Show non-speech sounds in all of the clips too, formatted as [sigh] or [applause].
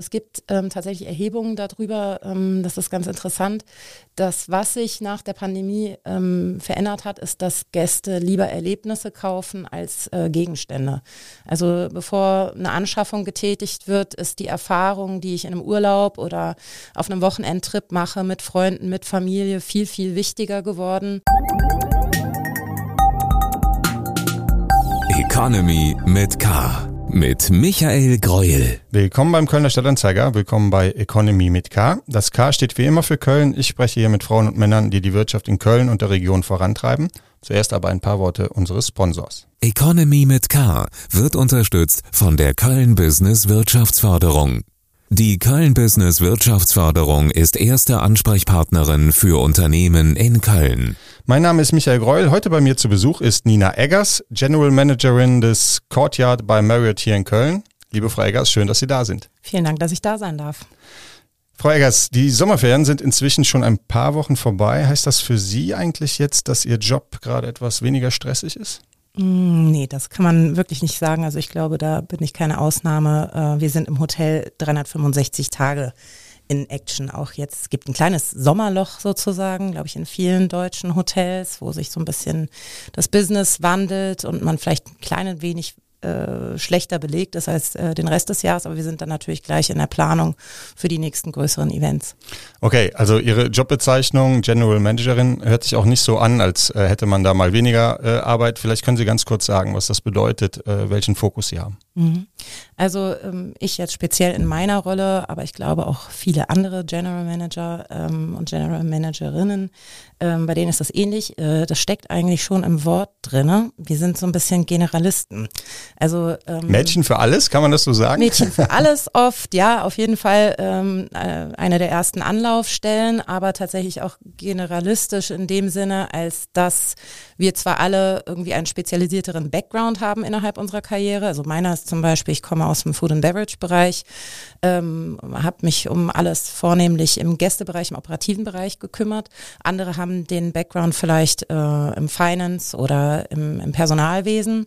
Es gibt ähm, tatsächlich Erhebungen darüber, ähm, das ist ganz interessant, dass was sich nach der Pandemie ähm, verändert hat, ist, dass Gäste lieber Erlebnisse kaufen als äh, Gegenstände. Also bevor eine Anschaffung getätigt wird, ist die Erfahrung, die ich in einem Urlaub oder auf einem Wochenendtrip mache mit Freunden, mit Familie, viel, viel wichtiger geworden. Economy mit K mit Michael Greuel. Willkommen beim Kölner Stadtanzeiger, willkommen bei Economy mit K. Das K steht wie immer für Köln. Ich spreche hier mit Frauen und Männern, die die Wirtschaft in Köln und der Region vorantreiben. Zuerst aber ein paar Worte unseres Sponsors. Economy mit K wird unterstützt von der Köln Business Wirtschaftsförderung. Die Köln Business Wirtschaftsförderung ist erste Ansprechpartnerin für Unternehmen in Köln. Mein Name ist Michael Greul. Heute bei mir zu Besuch ist Nina Eggers, General Managerin des Courtyard bei Marriott hier in Köln. Liebe Frau Eggers, schön, dass Sie da sind. Vielen Dank, dass ich da sein darf. Frau Eggers, die Sommerferien sind inzwischen schon ein paar Wochen vorbei. Heißt das für Sie eigentlich jetzt, dass Ihr Job gerade etwas weniger stressig ist? Mm, nee, das kann man wirklich nicht sagen. Also ich glaube, da bin ich keine Ausnahme. Äh, wir sind im Hotel 365 Tage in Action auch jetzt. Es gibt ein kleines Sommerloch sozusagen, glaube ich, in vielen deutschen Hotels, wo sich so ein bisschen das Business wandelt und man vielleicht ein kleines wenig äh, schlechter belegt ist als äh, den Rest des Jahres, aber wir sind dann natürlich gleich in der Planung für die nächsten größeren Events. Okay, also Ihre Jobbezeichnung General Managerin hört sich auch nicht so an, als äh, hätte man da mal weniger äh, Arbeit. Vielleicht können Sie ganz kurz sagen, was das bedeutet, äh, welchen Fokus Sie haben. Mhm. Also ähm, ich jetzt speziell in meiner Rolle, aber ich glaube auch viele andere General Manager ähm, und General Managerinnen, ähm, bei denen ist das ähnlich. Äh, das steckt eigentlich schon im Wort drinne. Wir sind so ein bisschen Generalisten. Also Mädchen für alles, kann man das so sagen? Mädchen für [laughs] alles oft, ja, auf jeden Fall äh, eine der ersten Anlaufstellen, aber tatsächlich auch generalistisch in dem Sinne, als dass wir zwar alle irgendwie einen spezialisierteren Background haben innerhalb unserer Karriere. Also meiner ist zum Beispiel, ich komme aus dem Food and Beverage Bereich, ähm, habe mich um alles vornehmlich im Gästebereich, im operativen Bereich gekümmert. Andere haben den Background vielleicht äh, im Finance oder im, im Personalwesen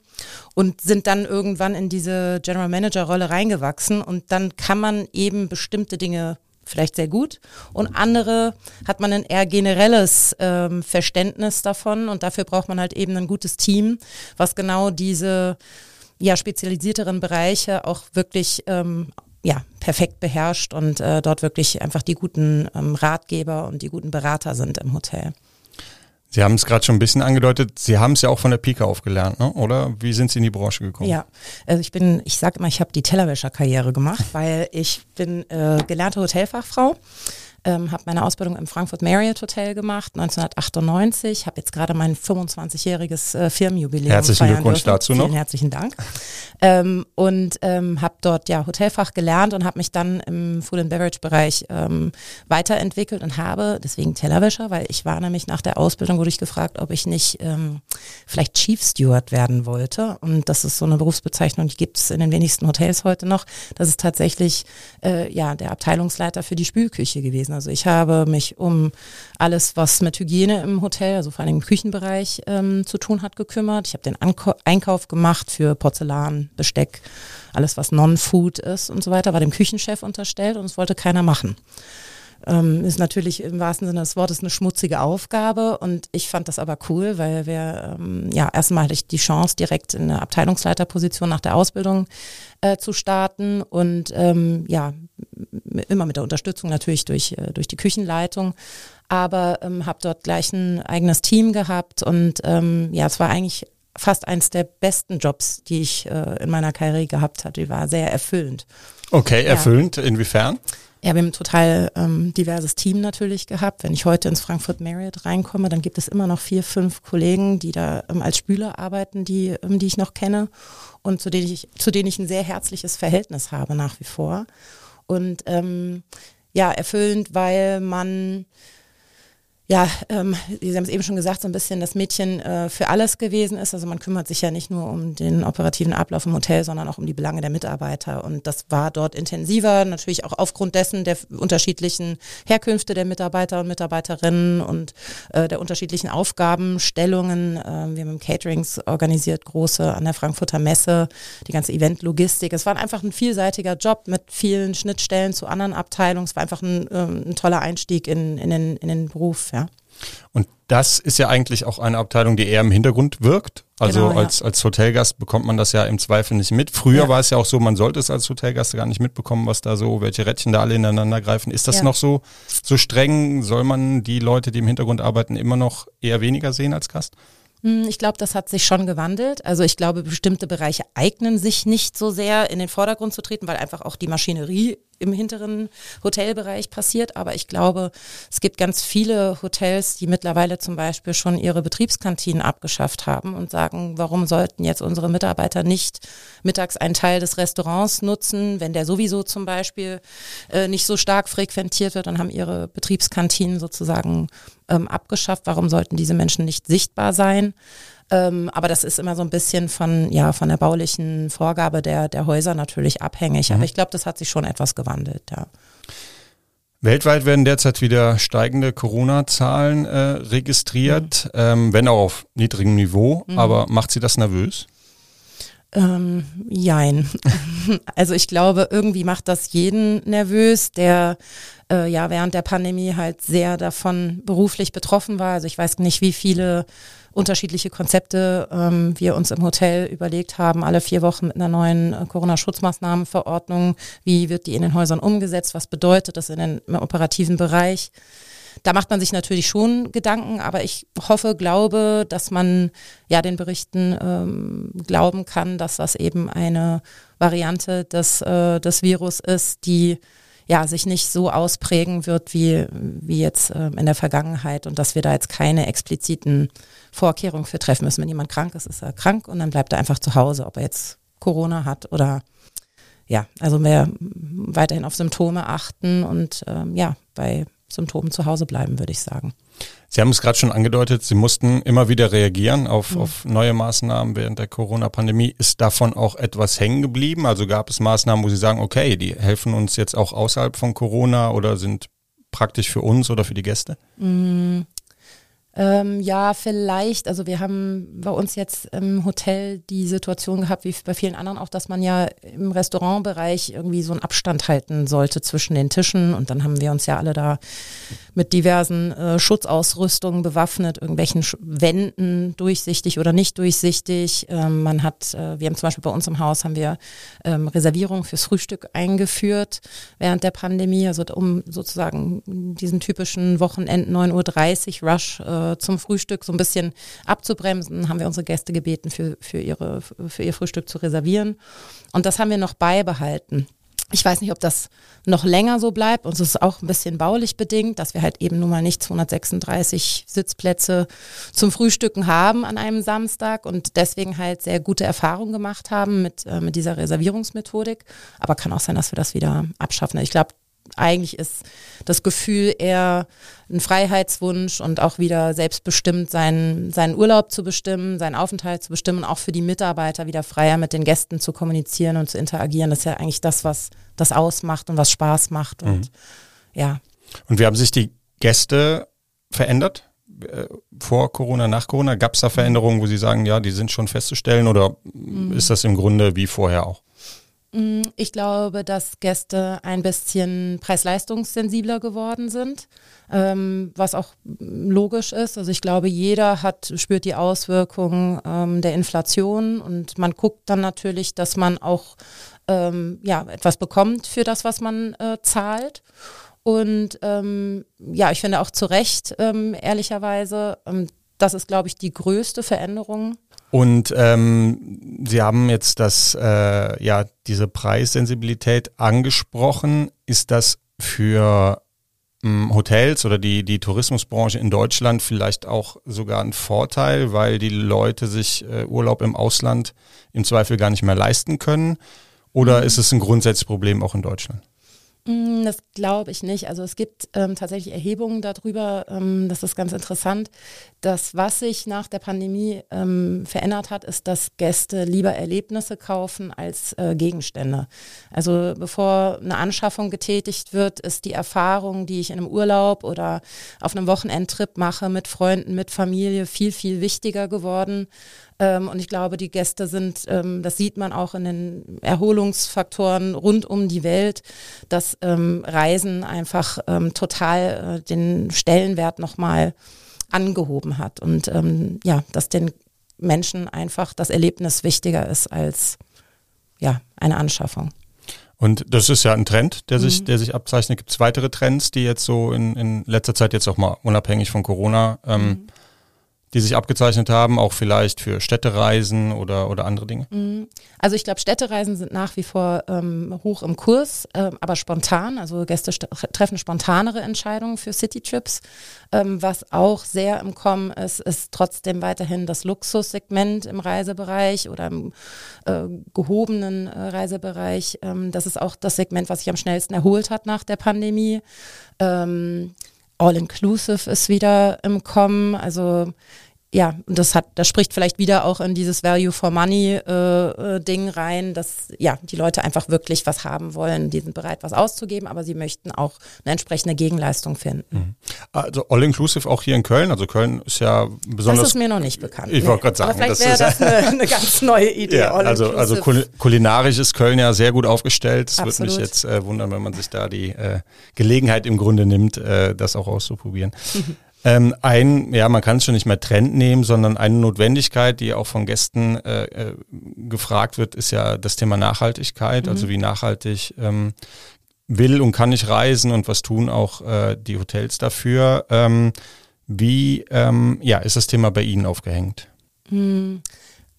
und sind dann irgendwann in diese General Manager Rolle reingewachsen und dann kann man eben bestimmte Dinge vielleicht sehr gut und andere hat man ein eher generelles ähm, Verständnis davon und dafür braucht man halt eben ein gutes Team, was genau diese ja, spezialisierteren Bereiche auch wirklich ähm, ja, perfekt beherrscht und äh, dort wirklich einfach die guten ähm, Ratgeber und die guten Berater sind im Hotel. Sie haben es gerade schon ein bisschen angedeutet, Sie haben es ja auch von der Pike aufgelernt, ne? oder? Wie sind Sie in die Branche gekommen? Ja, also ich bin, ich sage immer, ich habe die Tellerwäscherkarriere gemacht, [laughs] weil ich bin äh, gelernte Hotelfachfrau ähm, habe meine Ausbildung im Frankfurt Marriott Hotel gemacht, 1998, habe jetzt gerade mein 25-jähriges äh, Firmenjubiläum. Herzlichen Glückwunsch dürfen. dazu noch. Vielen herzlichen Dank. Ähm, und ähm, habe dort ja Hotelfach gelernt und habe mich dann im Food and Beverage Bereich ähm, weiterentwickelt und habe deswegen Tellerwäscher, weil ich war nämlich nach der Ausbildung wurde ich gefragt, ob ich nicht ähm, vielleicht Chief Steward werden wollte. Und das ist so eine Berufsbezeichnung, die gibt es in den wenigsten Hotels heute noch. Das ist tatsächlich äh, ja der Abteilungsleiter für die Spülküche gewesen. Also ich habe mich um alles, was mit Hygiene im Hotel, also vor allem im Küchenbereich ähm, zu tun hat, gekümmert. Ich habe den Anko Einkauf gemacht für Porzellan, Besteck, alles was Non-Food ist und so weiter, war dem Küchenchef unterstellt und es wollte keiner machen. Ähm, ist natürlich im wahrsten Sinne des Wortes eine schmutzige Aufgabe und ich fand das aber cool, weil wir, ähm, ja, erstmal hatte ich die Chance, direkt in eine Abteilungsleiterposition nach der Ausbildung äh, zu starten und ähm, ja, immer mit der Unterstützung natürlich durch, äh, durch die Küchenleitung, aber ähm, habe dort gleich ein eigenes Team gehabt und ähm, ja, es war eigentlich fast eins der besten Jobs, die ich äh, in meiner Karriere gehabt hatte. Die war sehr erfüllend. Okay, erfüllend, ja. inwiefern? Ja, wir haben ein total ähm, diverses Team natürlich gehabt. Wenn ich heute ins Frankfurt Marriott reinkomme, dann gibt es immer noch vier, fünf Kollegen, die da ähm, als Spüler arbeiten, die, ähm, die ich noch kenne und zu denen ich, zu denen ich ein sehr herzliches Verhältnis habe nach wie vor. Und ähm, ja, erfüllend, weil man ja, ähm, Sie haben es eben schon gesagt, so ein bisschen das Mädchen äh, für alles gewesen ist. Also man kümmert sich ja nicht nur um den operativen Ablauf im Hotel, sondern auch um die Belange der Mitarbeiter. Und das war dort intensiver, natürlich auch aufgrund dessen der unterschiedlichen Herkünfte der Mitarbeiter und Mitarbeiterinnen und äh, der unterschiedlichen Aufgabenstellungen. Äh, wir haben Caterings organisiert, große an der Frankfurter Messe, die ganze Eventlogistik. Es war einfach ein vielseitiger Job mit vielen Schnittstellen zu anderen Abteilungen. Es war einfach ein, äh, ein toller Einstieg in, in, den, in den Beruf. Ja. Und das ist ja eigentlich auch eine Abteilung, die eher im Hintergrund wirkt. Also genau, ja. als, als Hotelgast bekommt man das ja im Zweifel nicht mit. Früher ja. war es ja auch so, man sollte es als Hotelgast gar nicht mitbekommen, was da so, welche Rädchen da alle ineinander greifen. Ist das ja. noch so, so streng? Soll man die Leute, die im Hintergrund arbeiten, immer noch eher weniger sehen als Gast? Hm, ich glaube, das hat sich schon gewandelt. Also ich glaube, bestimmte Bereiche eignen sich nicht so sehr in den Vordergrund zu treten, weil einfach auch die Maschinerie im hinteren Hotelbereich passiert. Aber ich glaube, es gibt ganz viele Hotels, die mittlerweile zum Beispiel schon ihre Betriebskantinen abgeschafft haben und sagen, warum sollten jetzt unsere Mitarbeiter nicht mittags einen Teil des Restaurants nutzen, wenn der sowieso zum Beispiel äh, nicht so stark frequentiert wird und haben ihre Betriebskantinen sozusagen ähm, abgeschafft. Warum sollten diese Menschen nicht sichtbar sein? Ähm, aber das ist immer so ein bisschen von, ja, von der baulichen Vorgabe der, der Häuser natürlich abhängig. Mhm. Aber ich glaube, das hat sich schon etwas gewandelt, ja. Weltweit werden derzeit wieder steigende Corona-Zahlen äh, registriert, mhm. ähm, wenn auch auf niedrigem Niveau. Mhm. Aber macht Sie das nervös? Ähm, jein. [laughs] also ich glaube, irgendwie macht das jeden nervös, der äh, ja während der Pandemie halt sehr davon beruflich betroffen war. Also ich weiß nicht, wie viele unterschiedliche Konzepte ähm, wir uns im Hotel überlegt haben, alle vier Wochen mit einer neuen äh, Corona-Schutzmaßnahmenverordnung. Wie wird die in den Häusern umgesetzt? Was bedeutet das in den, im operativen Bereich? Da macht man sich natürlich schon Gedanken, aber ich hoffe, glaube, dass man ja den Berichten ähm, glauben kann, dass das eben eine Variante des, äh, des Virus ist, die ja, sich nicht so ausprägen wird wie, wie jetzt äh, in der Vergangenheit und dass wir da jetzt keine expliziten Vorkehrungen für treffen müssen. Wenn jemand krank ist, ist er krank und dann bleibt er einfach zu Hause, ob er jetzt Corona hat oder ja, also wir weiterhin auf Symptome achten und ähm, ja, bei Symptomen zu Hause bleiben, würde ich sagen. Sie haben es gerade schon angedeutet, Sie mussten immer wieder reagieren auf, mhm. auf neue Maßnahmen während der Corona-Pandemie. Ist davon auch etwas hängen geblieben? Also gab es Maßnahmen, wo Sie sagen, okay, die helfen uns jetzt auch außerhalb von Corona oder sind praktisch für uns oder für die Gäste? Mhm. Ähm, ja, vielleicht. Also wir haben bei uns jetzt im Hotel die Situation gehabt, wie bei vielen anderen auch, dass man ja im Restaurantbereich irgendwie so einen Abstand halten sollte zwischen den Tischen. Und dann haben wir uns ja alle da mit diversen äh, Schutzausrüstungen bewaffnet, irgendwelchen Sch Wänden, durchsichtig oder nicht durchsichtig. Ähm, man hat, äh, wir haben zum Beispiel bei uns im Haus haben wir ähm, Reservierungen fürs Frühstück eingeführt während der Pandemie, also um sozusagen diesen typischen Wochenend 9.30 Uhr Rush äh, äh, zum Frühstück so ein bisschen abzubremsen, haben wir unsere Gäste gebeten, für, für, ihre, für ihr Frühstück zu reservieren. Und das haben wir noch beibehalten. Ich weiß nicht, ob das noch länger so bleibt. Uns ist auch ein bisschen baulich bedingt, dass wir halt eben nun mal nicht 236 Sitzplätze zum Frühstücken haben an einem Samstag und deswegen halt sehr gute Erfahrungen gemacht haben mit, äh, mit dieser Reservierungsmethodik. Aber kann auch sein, dass wir das wieder abschaffen. Ich glaube, eigentlich ist das Gefühl eher ein Freiheitswunsch und auch wieder selbstbestimmt seinen, seinen Urlaub zu bestimmen, seinen Aufenthalt zu bestimmen, auch für die Mitarbeiter wieder freier mit den Gästen zu kommunizieren und zu interagieren. Das ist ja eigentlich das, was das ausmacht und was Spaß macht. Und mhm. ja. Und wie haben sich die Gäste verändert? Äh, vor Corona, nach Corona? Gab es da Veränderungen, wo Sie sagen, ja, die sind schon festzustellen oder mhm. ist das im Grunde wie vorher auch? Mm, ich glaube, dass Gäste ein bisschen preis-leistungssensibler geworden sind, ähm, was auch logisch ist. Also ich glaube, jeder hat, spürt die Auswirkungen ähm, der Inflation und man guckt dann natürlich, dass man auch ähm, ja, etwas bekommt für das, was man äh, zahlt. Und ähm, ja, ich finde auch zu Recht, ähm, ehrlicherweise, ähm, das ist, glaube ich, die größte Veränderung und ähm, Sie haben jetzt das, äh, ja, diese Preissensibilität angesprochen. Ist das für ähm, Hotels oder die, die Tourismusbranche in Deutschland vielleicht auch sogar ein Vorteil, weil die Leute sich äh, Urlaub im Ausland im Zweifel gar nicht mehr leisten können? Oder mhm. ist es ein grundsätzliches Problem auch in Deutschland? Mm, das glaube ich nicht. Also es gibt ähm, tatsächlich Erhebungen darüber, ähm, das ist ganz interessant. Das, was sich nach der Pandemie ähm, verändert hat, ist, dass Gäste lieber Erlebnisse kaufen als äh, Gegenstände. Also bevor eine Anschaffung getätigt wird, ist die Erfahrung, die ich in einem Urlaub oder auf einem Wochenendtrip mache mit Freunden, mit Familie, viel, viel wichtiger geworden ähm, und ich glaube, die Gäste sind, ähm, das sieht man auch in den Erholungsfaktoren rund um die Welt, dass ähm, Reisen einfach ähm, total äh, den Stellenwert nochmal angehoben hat und ähm, ja, dass den Menschen einfach das Erlebnis wichtiger ist als ja, eine Anschaffung. Und das ist ja ein Trend, der sich, mhm. der sich abzeichnet. Gibt es weitere Trends, die jetzt so in, in letzter Zeit jetzt auch mal unabhängig von Corona ähm, mhm die sich abgezeichnet haben, auch vielleicht für Städtereisen oder, oder andere Dinge? Mhm. Also ich glaube, Städtereisen sind nach wie vor ähm, hoch im Kurs, äh, aber spontan. Also Gäste treffen spontanere Entscheidungen für Citytrips. Ähm, was auch sehr im Kommen ist, ist trotzdem weiterhin das Luxussegment im Reisebereich oder im äh, gehobenen äh, Reisebereich. Ähm, das ist auch das Segment, was sich am schnellsten erholt hat nach der Pandemie. Ähm, All-Inclusive ist wieder im Kommen. Also ja, und das hat, das spricht vielleicht wieder auch in dieses Value for Money äh, äh, Ding rein, dass ja die Leute einfach wirklich was haben wollen, die sind bereit, was auszugeben, aber sie möchten auch eine entsprechende Gegenleistung finden. Mhm. Also all inclusive auch hier in Köln. Also Köln ist ja besonders. Das ist mir noch nicht bekannt. Ich wollte gerade sagen, aber vielleicht wäre das eine, eine, ganz neue [laughs] Idee. Ja, also also kulinarisch ist Köln ja sehr gut aufgestellt. Es würde mich jetzt äh, wundern, wenn man sich da die äh, Gelegenheit im Grunde nimmt, äh, das auch auszuprobieren. [laughs] Ähm, ein, ja, man kann es schon nicht mehr Trend nehmen, sondern eine Notwendigkeit, die auch von Gästen äh, äh, gefragt wird, ist ja das Thema Nachhaltigkeit. Also mhm. Also wie nachhaltig ähm, will und kann ich reisen und was tun auch äh, die Hotels dafür. Ähm, wie ähm, ja, ist das Thema bei Ihnen aufgehängt? Mhm.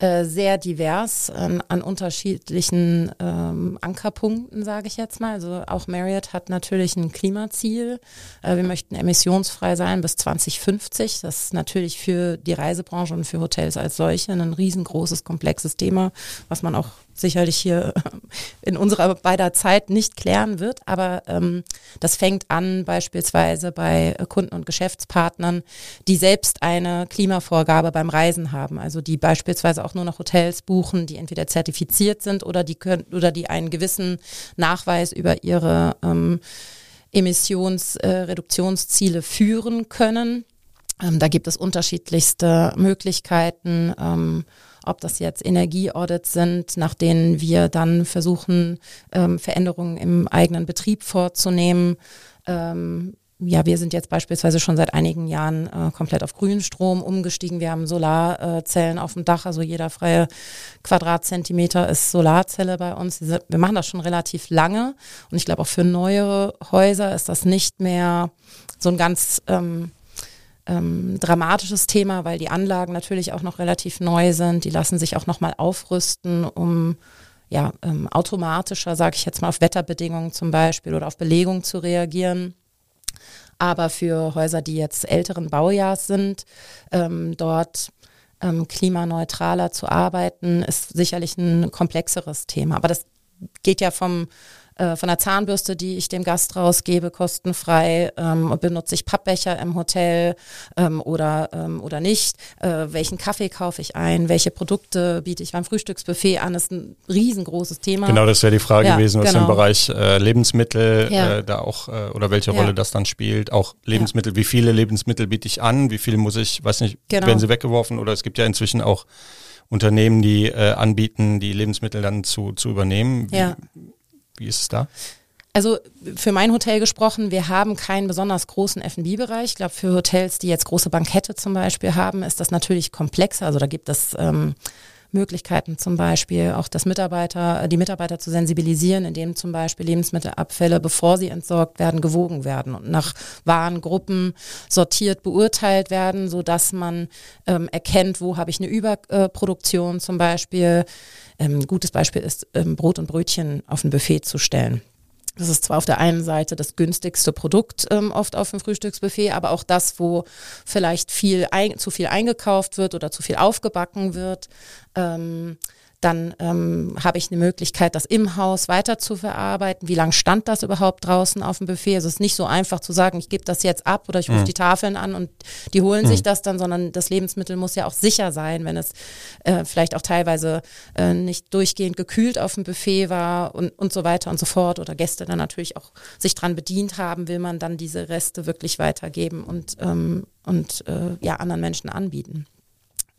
Äh, sehr divers an, an unterschiedlichen ähm, Ankerpunkten, sage ich jetzt mal. Also auch Marriott hat natürlich ein Klimaziel. Äh, wir möchten emissionsfrei sein bis 2050. Das ist natürlich für die Reisebranche und für Hotels als solche ein riesengroßes, komplexes Thema, was man auch sicherlich hier [laughs] in unserer beider Zeit nicht klären wird. Aber ähm, das fängt an beispielsweise bei Kunden und Geschäftspartnern, die selbst eine Klimavorgabe beim Reisen haben. Also die beispielsweise auch nur noch Hotels buchen, die entweder zertifiziert sind oder die können oder die einen gewissen Nachweis über ihre ähm, Emissionsreduktionsziele äh, führen können. Ähm, da gibt es unterschiedlichste Möglichkeiten. Ähm, ob das jetzt Energieaudits sind, nach denen wir dann versuchen, ähm, Veränderungen im eigenen Betrieb vorzunehmen. Ähm, ja, wir sind jetzt beispielsweise schon seit einigen Jahren äh, komplett auf grünen Strom umgestiegen. Wir haben Solarzellen auf dem Dach, also jeder freie Quadratzentimeter ist Solarzelle bei uns. Wir machen das schon relativ lange und ich glaube auch für neuere Häuser ist das nicht mehr so ein ganz ähm, ähm, dramatisches Thema, weil die Anlagen natürlich auch noch relativ neu sind. Die lassen sich auch nochmal aufrüsten, um ja, ähm, automatischer, sage ich jetzt mal, auf Wetterbedingungen zum Beispiel oder auf Belegung zu reagieren. Aber für Häuser, die jetzt älteren Baujahrs sind, ähm, dort ähm, klimaneutraler zu arbeiten, ist sicherlich ein komplexeres Thema. Aber das geht ja vom äh, von der Zahnbürste, die ich dem Gast rausgebe, kostenfrei, ähm, benutze ich Pappbecher im Hotel ähm, oder, ähm, oder nicht, äh, welchen Kaffee kaufe ich ein, welche Produkte biete ich beim Frühstücksbuffet an, das ist ein riesengroßes Thema. Genau, das wäre die Frage ja, gewesen, was genau. im Bereich äh, Lebensmittel ja. äh, da auch äh, oder welche Rolle ja. das dann spielt, auch Lebensmittel, wie viele Lebensmittel biete ich an, wie viele muss ich, weiß nicht, genau. werden sie weggeworfen oder es gibt ja inzwischen auch Unternehmen, die äh, anbieten, die Lebensmittel dann zu, zu übernehmen. Wie, ja. Wie ist es da? Also für mein Hotel gesprochen, wir haben keinen besonders großen F&B-Bereich. Ich glaube, für Hotels, die jetzt große Bankette zum Beispiel haben, ist das natürlich komplexer. Also da gibt es ähm, Möglichkeiten zum Beispiel auch das Mitarbeiter, äh, die Mitarbeiter zu sensibilisieren, indem zum Beispiel Lebensmittelabfälle, bevor sie entsorgt werden, gewogen werden und nach Warengruppen sortiert beurteilt werden, so dass man ähm, erkennt, wo habe ich eine Überproduktion zum Beispiel ein ähm, gutes Beispiel ist, ähm, Brot und Brötchen auf ein Buffet zu stellen. Das ist zwar auf der einen Seite das günstigste Produkt ähm, oft auf dem Frühstücksbuffet, aber auch das, wo vielleicht viel ein, zu viel eingekauft wird oder zu viel aufgebacken wird. Ähm, Dann ähm, habe ich eine Möglichkeit, das im Haus weiter zu verarbeiten. Wie lange stand das überhaupt draußen auf dem Buffet? Also es ist nicht so einfach zu sagen, ich gebe das jetzt ab oder ich rufe mhm. die Tafeln an und die holen mhm. sich das dann, sondern das Lebensmittel muss ja auch sicher sein, wenn es äh, vielleicht auch teilweise äh, nicht durchgehend gekühlt auf dem Buffet war und, und so weiter und so fort oder Gäste dann natürlich auch sich dran bedient haben, will man dann diese Reste wirklich weitergeben und, ähm, und äh, ja, anderen Menschen anbieten.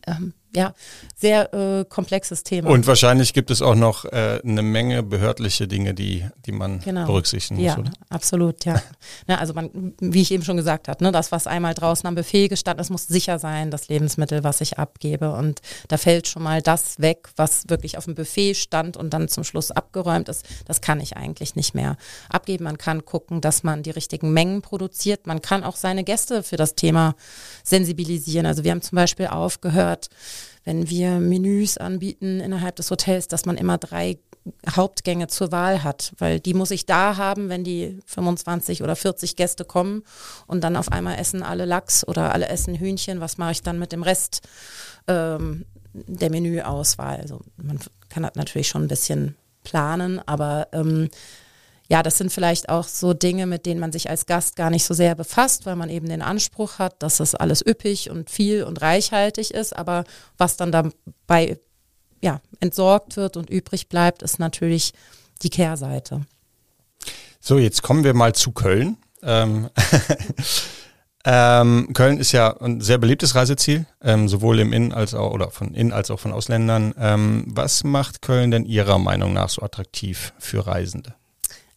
Ähm, ja, sehr äh, komplexes Thema. Und wahrscheinlich gibt es auch noch äh, eine Menge behördliche Dinge, die, die man genau. berücksichtigen muss. Ja, oder? absolut, ja. [laughs] ja. Also man, wie ich eben schon gesagt habe, ne, das, was einmal draußen am Buffet gestanden ist, muss sicher sein, das Lebensmittel, was ich abgebe. Und da fällt schon mal das weg, was wirklich auf dem Buffet stand und dann zum Schluss abgeräumt ist. Das kann ich eigentlich nicht mehr abgeben. Man kann gucken, dass man die richtigen Mengen produziert. Man kann auch seine Gäste für das Thema sensibilisieren. Also wir haben zum Beispiel aufgehört, wenn wir Menüs anbieten innerhalb des Hotels, dass man immer drei Hauptgänge zur Wahl hat, weil die muss ich da haben, wenn die 25 oder 40 Gäste kommen und dann auf einmal essen alle Lachs oder alle essen Hühnchen. Was mache ich dann mit dem Rest ähm, der Menüauswahl? Also man kann das natürlich schon ein bisschen planen, aber ähm, ja, das sind vielleicht auch so Dinge, mit denen man sich als Gast gar nicht so sehr befasst, weil man eben den Anspruch hat, dass das alles üppig und viel und reichhaltig ist. Aber was dann dabei ja, entsorgt wird und übrig bleibt, ist natürlich die Kehrseite. So, jetzt kommen wir mal zu Köln. Ähm, [laughs] ähm, Köln ist ja ein sehr beliebtes Reiseziel, ähm, sowohl im Innen als auch oder von Innen als auch von Ausländern. Ähm, was macht Köln denn Ihrer Meinung nach so attraktiv für Reisende?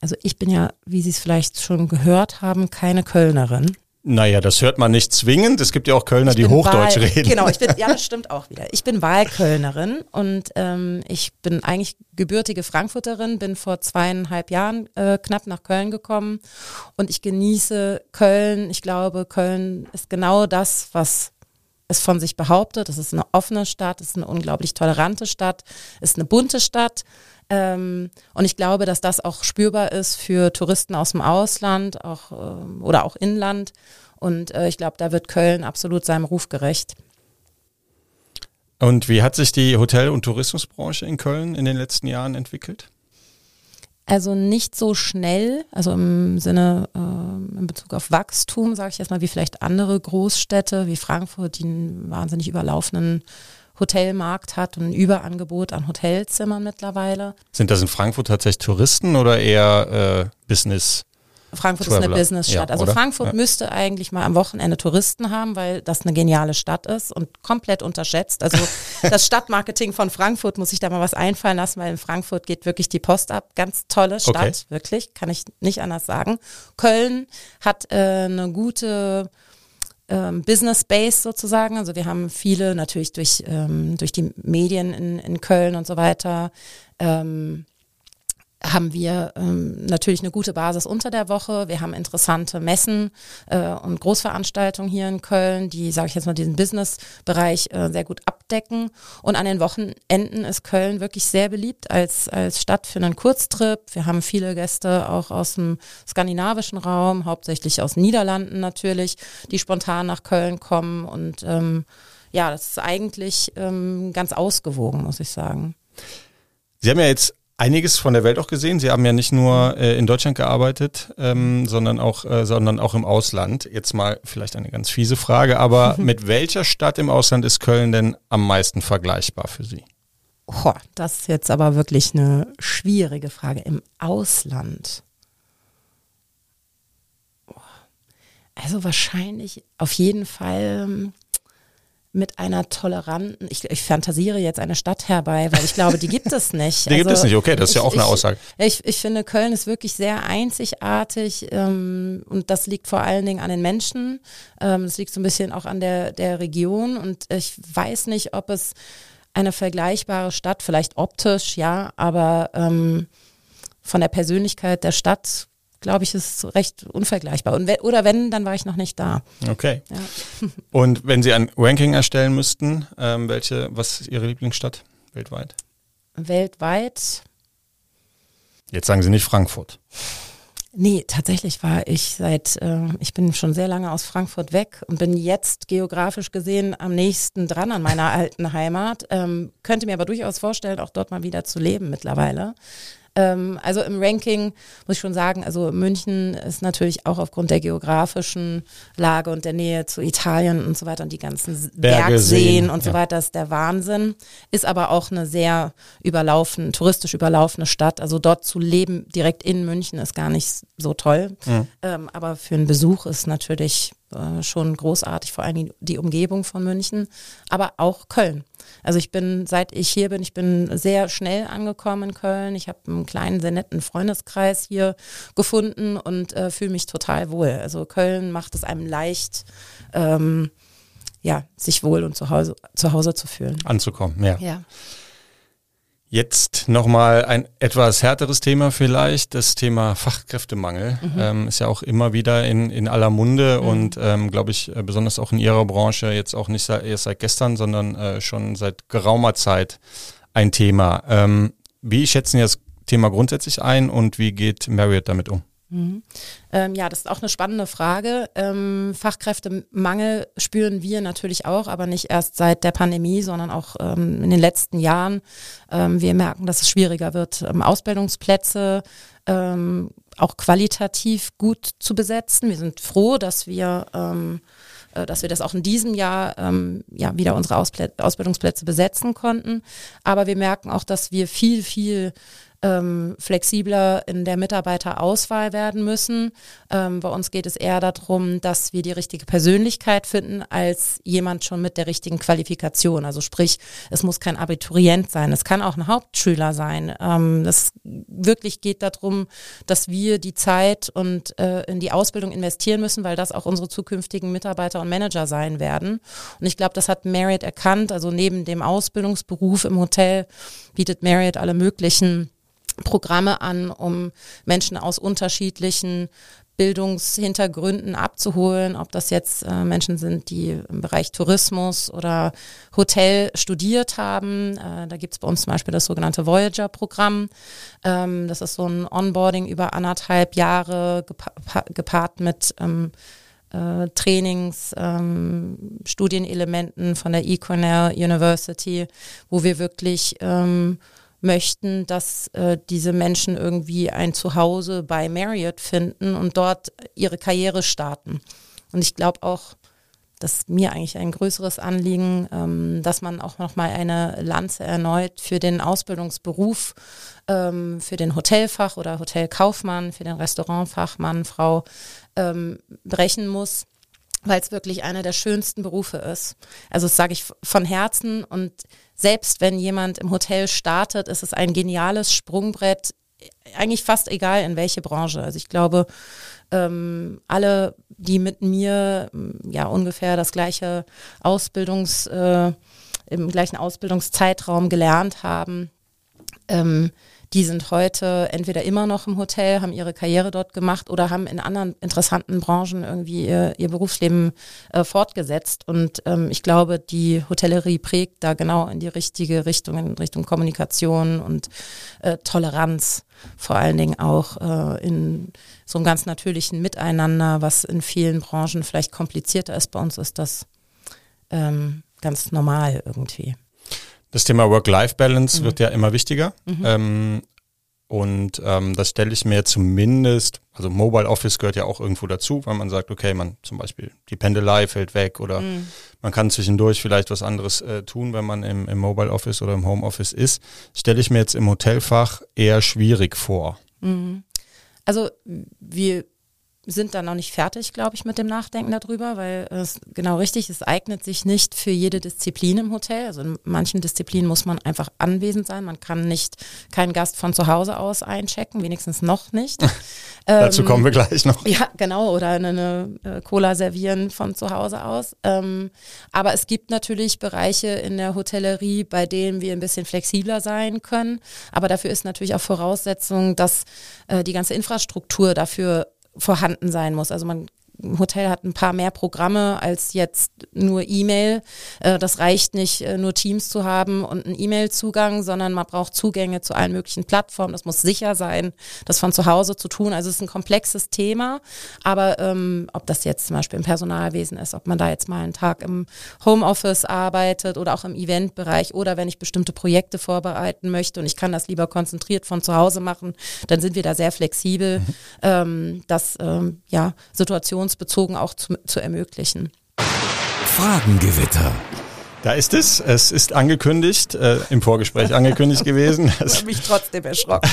Also ich bin ja, wie Sie es vielleicht schon gehört haben, keine Kölnerin. Naja, das hört man nicht zwingend. Es gibt ja auch Kölner, die Hochdeutsch Wahl, reden. Genau, ich bin, ja, das [laughs] stimmt auch wieder. Ich bin Wahlkölnerin und ähm, ich bin eigentlich gebürtige Frankfurterin, bin vor zweieinhalb Jahren äh, knapp nach Köln gekommen und ich genieße Köln. Ich glaube, Köln ist genau das, was es von sich behauptet. Es ist eine offene Stadt, es ist eine unglaublich tolerante Stadt, es ist eine bunte Stadt. Ähm, und ich glaube, dass das auch spürbar ist für Touristen aus dem Ausland auch, äh, oder auch Inland. Und äh, ich glaube, da wird Köln absolut seinem Ruf gerecht. Und wie hat sich die Hotel- und Tourismusbranche in Köln in den letzten Jahren entwickelt? Also nicht so schnell, also im Sinne, äh, in Bezug auf Wachstum, sage ich jetzt mal, wie vielleicht andere Großstädte wie Frankfurt, die einen wahnsinnig überlaufenden Hotelmarkt hat und ein Überangebot an Hotelzimmern mittlerweile. Sind das in Frankfurt tatsächlich Touristen oder eher äh, Business? Frankfurt Traveler. ist eine Businessstadt. Ja, also Frankfurt ja. müsste eigentlich mal am Wochenende Touristen haben, weil das eine geniale Stadt ist und komplett unterschätzt. Also [laughs] das Stadtmarketing von Frankfurt muss ich da mal was einfallen lassen, weil in Frankfurt geht wirklich die Post ab. Ganz tolle Stadt, okay. wirklich, kann ich nicht anders sagen. Köln hat äh, eine gute ähm, Business Base sozusagen. Also wir haben viele natürlich durch, ähm, durch die Medien in, in Köln und so weiter. Ähm, haben wir ähm, natürlich eine gute Basis unter der Woche. Wir haben interessante Messen äh, und Großveranstaltungen hier in Köln, die, sage ich jetzt mal, diesen Business-Bereich äh, sehr gut abdecken. Und an den Wochenenden ist Köln wirklich sehr beliebt als, als Stadt für einen Kurztrip. Wir haben viele Gäste auch aus dem skandinavischen Raum, hauptsächlich aus Niederlanden natürlich, die spontan nach Köln kommen. Und ähm, ja, das ist eigentlich ähm, ganz ausgewogen, muss ich sagen. Sie haben ja jetzt einiges von der Welt auch gesehen. Sie haben ja nicht nur äh, in Deutschland gearbeitet, ähm, sondern auch, äh, sondern auch im Ausland. Jetzt mal vielleicht eine ganz fiese Frage, aber [laughs] mit welcher Stadt im Ausland ist Köln denn am meisten vergleichbar für Sie? Oh, das ist jetzt aber wirklich eine schwierige Frage. Im Ausland. Also wahrscheinlich auf jeden Fall ähm, mit einer toleranten, ich, ich fantasiere jetzt eine Stadt herbei, weil ich glaube, die gibt es nicht. [laughs] die also, gibt es nicht, okay, das ist ja auch eine Aussage. Ich, ich, finde, Köln ist wirklich sehr einzigartig ähm, und das liegt vor allen Dingen an den Menschen. Ähm, das liegt so ein bisschen auch an der, der Region und ich weiß nicht, ob es eine vergleichbare Stadt, vielleicht optisch, ja, aber ähm, von der Persönlichkeit der Stadt glaube ich, ist recht unvergleichbar. Und wenn, oder wenn, dann war ich noch nicht da. Okay. Ja. [laughs] Und wenn Sie ein Ranking erstellen müssten, ähm, welche, was ist Ihre Lieblingsstadt weltweit? Weltweit. Jetzt sagen Sie nicht Frankfurt. Nee, tatsächlich war ich seit, äh, ich bin schon sehr lange aus Frankfurt weg und bin jetzt geografisch gesehen am nächsten dran an meiner alten Heimat. Ähm, könnte mir aber durchaus vorstellen, auch dort mal wieder zu leben mittlerweile. Ähm, also im Ranking muss ich schon sagen, also München ist natürlich auch aufgrund der geografischen Lage und der Nähe zu Italien und so weiter und die ganzen Berge, Bergseen und so ja. weiter ist der Wahnsinn. Ist aber auch eine sehr überlaufen, touristisch überlaufene Stadt. Also dort zu leben direkt in München ist gar nicht so toll. Mhm. Ähm, aber für einen Besuch ist natürlich äh, schon großartig, vor allem die Umgebung von München, aber auch Köln. Also ich bin, seit ich hier bin, ich bin sehr schnell angekommen in Köln. Ich habe einen kleinen, sehr netten Freundeskreis hier gefunden und äh, fühle mich total wohl. Also Köln macht es einem leicht, ähm, ja, sich wohl und zu Hause, zu Hause zu fühlen. Anzukommen, ja. Ja. Jetzt nochmal ein etwas härteres Thema vielleicht, das Thema Fachkräftemangel. Mhm. Ähm, ist ja auch immer wieder in, in aller Munde mhm. und ähm, glaube ich äh, besonders auch in Ihrer Branche jetzt auch nicht erst seit gestern, sondern äh, schon seit geraumer Zeit ein Thema. Ähm, wie schätzen Sie das Thema grundsätzlich ein und wie geht Marriott damit um? Mhm. Ähm, ja, das ist auch eine spannende Frage. Ähm, Fachkräftemangel spüren wir natürlich auch, aber nicht erst seit der Pandemie, sondern auch ähm, in den letzten Jahren. Ähm, wir merken, dass es schwieriger wird, ähm, Ausbildungsplätze ähm, auch qualitativ gut zu besetzen. Wir sind froh, dass wir äh, dass wir das auch in diesem Jahr ähm, ja wieder unsere Ausplä Ausbildungsplätze besetzen konnten. Aber wir merken auch, dass wir viel, viel ähm, flexibler in der Mitarbeiterauswahl werden müssen. Ähm, bei uns geht es eher darum, dass wir die richtige Persönlichkeit finden, als jemand schon mit der richtigen Qualifikation. Also sprich, es muss kein Abiturient sein, es kann auch ein Hauptschüler sein. Ähm, das wirklich geht darum, dass wir die Zeit und äh, in die Ausbildung investieren müssen, weil das auch unsere zukünftigen Mitarbeiter und Manager sein werden. Und ich glaube, das hat Marriott erkannt. Also neben dem Ausbildungsberuf im Hotel bietet Marriott alle möglichen Programme an, um Menschen aus unterschiedlichen Bildungshintergründen abzuholen, ob das jetzt äh, Menschen sind, die im Bereich Tourismus oder Hotel studiert haben. Äh, da gibt es bei uns zum Beispiel das sogenannte Voyager-Programm. Ähm, das ist so ein Onboarding über anderthalb Jahre gepa gepaart mit ähm, äh, Trainings, ähm, Studienelementen von der eCornell University, wo wir wirklich ähm, möchten, dass äh, diese Menschen irgendwie ein Zuhause bei Marriott finden und dort ihre Karriere starten. Und ich glaube auch, das ist mir eigentlich ein größeres Anliegen, ähm, dass man auch nochmal eine Lanze erneut für den Ausbildungsberuf, ähm, für den Hotelfach oder Hotelkaufmann, für den Restaurantfachmann, Frau ähm, brechen muss, weil es wirklich einer der schönsten Berufe ist. Also das sage ich von Herzen und selbst wenn jemand im Hotel startet, ist es ein geniales Sprungbrett, eigentlich fast egal in welche Branche. Also ich glaube, ähm, alle, die mit mir ja ungefähr das gleiche Ausbildungs, äh, im gleichen Ausbildungszeitraum gelernt haben, ähm, die sind heute entweder immer noch im Hotel, haben ihre Karriere dort gemacht oder haben in anderen interessanten Branchen irgendwie ihr, ihr Berufsleben äh, fortgesetzt. Und ähm, ich glaube, die Hotellerie prägt da genau in die richtige Richtung, in Richtung Kommunikation und äh, Toleranz. Vor allen Dingen auch äh, in so einem ganz natürlichen Miteinander, was in vielen Branchen vielleicht komplizierter ist. Bei uns ist das ähm, ganz normal irgendwie. Das Thema Work-Life-Balance mhm. wird ja immer wichtiger. Mhm. Ähm, und ähm, das stelle ich mir zumindest, also Mobile Office gehört ja auch irgendwo dazu, weil man sagt, okay, man zum Beispiel die Pendelei fällt weg oder mhm. man kann zwischendurch vielleicht was anderes äh, tun, wenn man im, im Mobile Office oder im Home Office ist. Stelle ich mir jetzt im Hotelfach eher schwierig vor. Mhm. Also wir sind da noch nicht fertig, glaube ich, mit dem Nachdenken darüber, weil es genau richtig, es eignet sich nicht für jede Disziplin im Hotel. Also in manchen Disziplinen muss man einfach anwesend sein. Man kann nicht keinen Gast von zu Hause aus einchecken, wenigstens noch nicht. [laughs] Dazu kommen wir gleich noch. Ja, genau, oder eine, eine äh, Cola servieren von zu Hause aus. Ähm, aber es gibt natürlich Bereiche in der Hotellerie, bei denen wir ein bisschen flexibler sein können. Aber dafür ist natürlich auch Voraussetzung, dass äh, die ganze Infrastruktur dafür vorhanden sein muss. Also man Hotel hat ein paar mehr Programme als jetzt nur E-Mail. Äh, das reicht nicht, äh, nur Teams zu haben und einen E-Mail-Zugang, sondern man braucht Zugänge zu allen möglichen Plattformen. Das muss sicher sein, das von zu Hause zu tun. Also es ist ein komplexes Thema. Aber ähm, ob das jetzt zum Beispiel im Personalwesen ist, ob man da jetzt mal einen Tag im Homeoffice arbeitet oder auch im Eventbereich oder wenn ich bestimmte Projekte vorbereiten möchte und ich kann das lieber konzentriert von zu Hause machen, dann sind wir da sehr flexibel, mhm. ähm, das ähm, ja situationsbezogen auch zu, zu ermöglichen. Fragengewitter. Da ist es. Es ist angekündigt, äh, im Vorgespräch angekündigt gewesen. [laughs] Ich habe mich trotzdem erschrocken.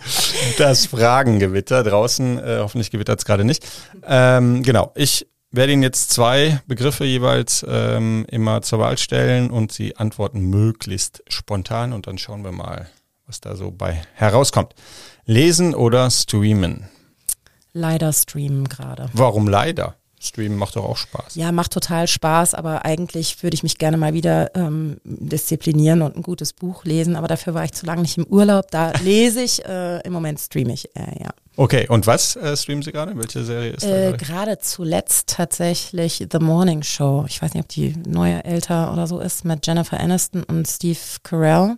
[laughs] das Fragengewitter draußen, äh, hoffentlich gewittert es gerade nicht. Ähm, genau, ich werde Ihnen jetzt zwei Begriffe jeweils ähm, immer zur Wahl stellen und Sie antworten möglichst spontan und dann schauen wir mal, was da so bei herauskommt. Lesen oder streamen? Leider streamen gerade. Warum leider? Streamen macht doch auch Spaß. Ja, macht total Spaß, aber eigentlich würde ich mich gerne mal wieder ähm, disziplinieren und ein gutes Buch lesen, aber dafür war ich zu lange nicht im Urlaub. Da [laughs] lese ich, äh, im Moment streame ich, äh, ja. Okay, und was äh, streamen Sie gerade? Welche Serie ist äh, da Gerade zuletzt tatsächlich The Morning Show. Ich weiß nicht, ob die neue älter oder so ist, mit Jennifer Aniston und Steve Carell.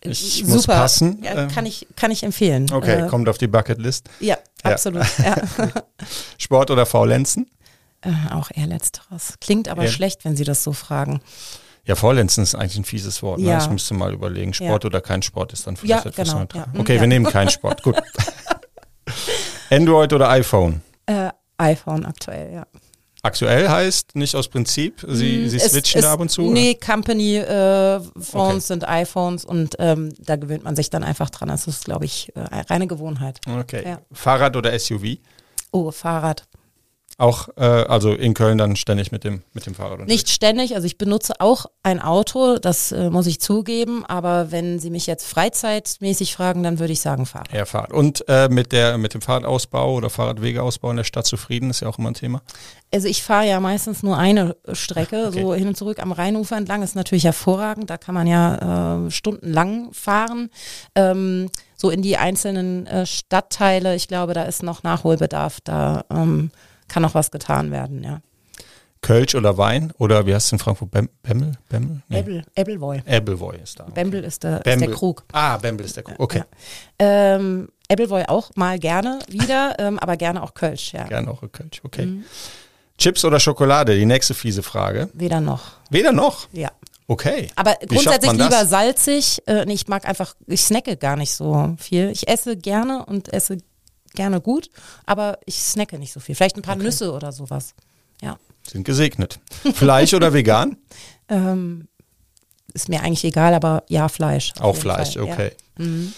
Ich Super. muss passen. Ja, ähm. kann, ich, kann ich empfehlen. Okay, äh, kommt auf die Bucketlist. Ja. Absolut. Ja. [laughs] Sport oder Faulenzen? Äh, auch eher letzteres. Klingt aber ja. schlecht, wenn Sie das so fragen. Ja, Faulenzen ist eigentlich ein fieses Wort. Ne? Ja. Ich müsste mal überlegen. Sport oder kein Sport ist dann vielleicht ja, etwas genau, neutral. Okay, wir nehmen keinen Sport. Gut. [laughs] Android oder iPhone? Äh, iPhone aktuell, ja. Aktuell heißt nicht aus Prinzip, Sie, mm, Sie switchen es, da ab und zu? Nee, Company-Phones äh, okay. sind iPhones und ähm, da gewöhnt man sich dann einfach dran. Das ist, glaube ich, äh, reine Gewohnheit. Okay. Ja. Fahrrad oder SUV? Oh, Fahrrad. Auch, äh, also in Köln dann ständig mit dem, mit dem Fahrrad? Unterwegs. Nicht ständig, also ich benutze auch ein Auto, das äh, muss ich zugeben, aber wenn Sie mich jetzt freizeitmäßig fragen, dann würde ich sagen Fahrrad. Ja, Fahrrad. Und äh, mit, der, mit dem Fahrradausbau oder Fahrradwegeausbau in der Stadt zufrieden, ist ja auch immer ein Thema? Also ich fahre ja meistens nur eine Strecke, okay. so hin und zurück am Rheinufer entlang, ist natürlich hervorragend, da kann man ja äh, stundenlang fahren. Ähm, so in die einzelnen äh, Stadtteile, ich glaube, da ist noch Nachholbedarf, da ähm, kann noch was getan werden, ja. Kölsch oder Wein oder wie heißt es in Frankfurt? Bem Bemmel? Bemmel? Nee. Ebelvoy. Ebelvoy ist da. Okay. Bembel ist der, Bembel. ist der Krug. Ah, Bembel ist der Krug, okay. Ja. Ähm, Ebelvoy auch mal gerne wieder, [laughs] ähm, aber gerne auch Kölsch, ja. Gerne auch Kölsch, okay. Mhm. Chips oder Schokolade? Die nächste fiese Frage. Weder noch. Weder noch? Ja. Okay. Aber grundsätzlich lieber salzig. Äh, ich mag einfach, ich snacke gar nicht so viel. Ich esse gerne und esse gerne gut, aber ich snacke nicht so viel. Vielleicht ein paar okay. Nüsse oder sowas. Ja. Sind gesegnet. Fleisch oder vegan? [laughs] Ähm, ist mir eigentlich egal, aber ja, Fleisch. Auch Fleisch, Fall. okay. Ja. Mhm.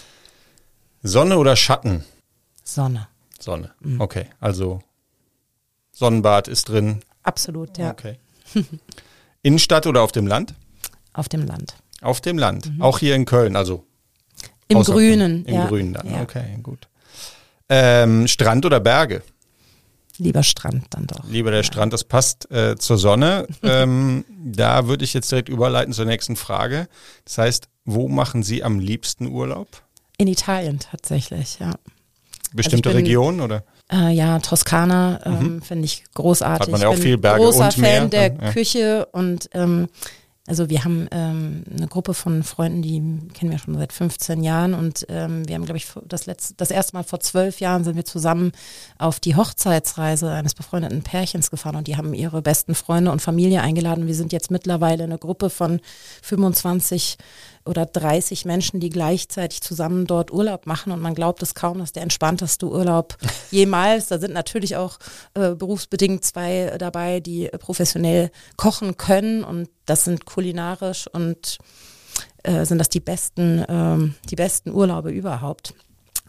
Sonne oder Schatten? Sonne. Sonne, mhm. okay. Also Sonnenbad ist drin. Absolut, ja. Okay. [laughs] Innenstadt oder auf dem Land? Auf dem Land. Auf dem Land. Mhm. Auch hier in Köln, also. Im Grünen. Im, ja. Grünen dann, ja. okay, gut. Ähm, Strand oder Berge? Lieber Strand dann doch. Lieber der ja. Strand, das passt äh, zur Sonne. [laughs] ähm, da würde ich jetzt direkt überleiten zur nächsten Frage. Das heißt, wo machen Sie am liebsten Urlaub? In Italien tatsächlich, ja. Bestimmte also bin, Region oder? Äh, ja, Toskana ähm, mhm. finde ich großartig. Hat man ja auch viel Berge großer und Meer. Fan der ja. Küche und ähm, also wir haben ähm, eine Gruppe von Freunden, die kennen wir schon seit 15 Jahren und ähm, wir haben, glaube ich, das, letzte, das erste Mal vor zwölf Jahren sind wir zusammen auf die Hochzeitsreise eines befreundeten Pärchens gefahren und die haben ihre besten Freunde und Familie eingeladen. Wir sind jetzt mittlerweile eine Gruppe von 25 oder 30 Menschen, die gleichzeitig zusammen dort Urlaub machen und man glaubt es kaum, dass der entspannteste Urlaub [laughs] jemals. Da sind natürlich auch äh, berufsbedingt zwei dabei, die professionell kochen können und das sind kulinarisch und äh, sind das die besten, ähm, die besten Urlaube überhaupt.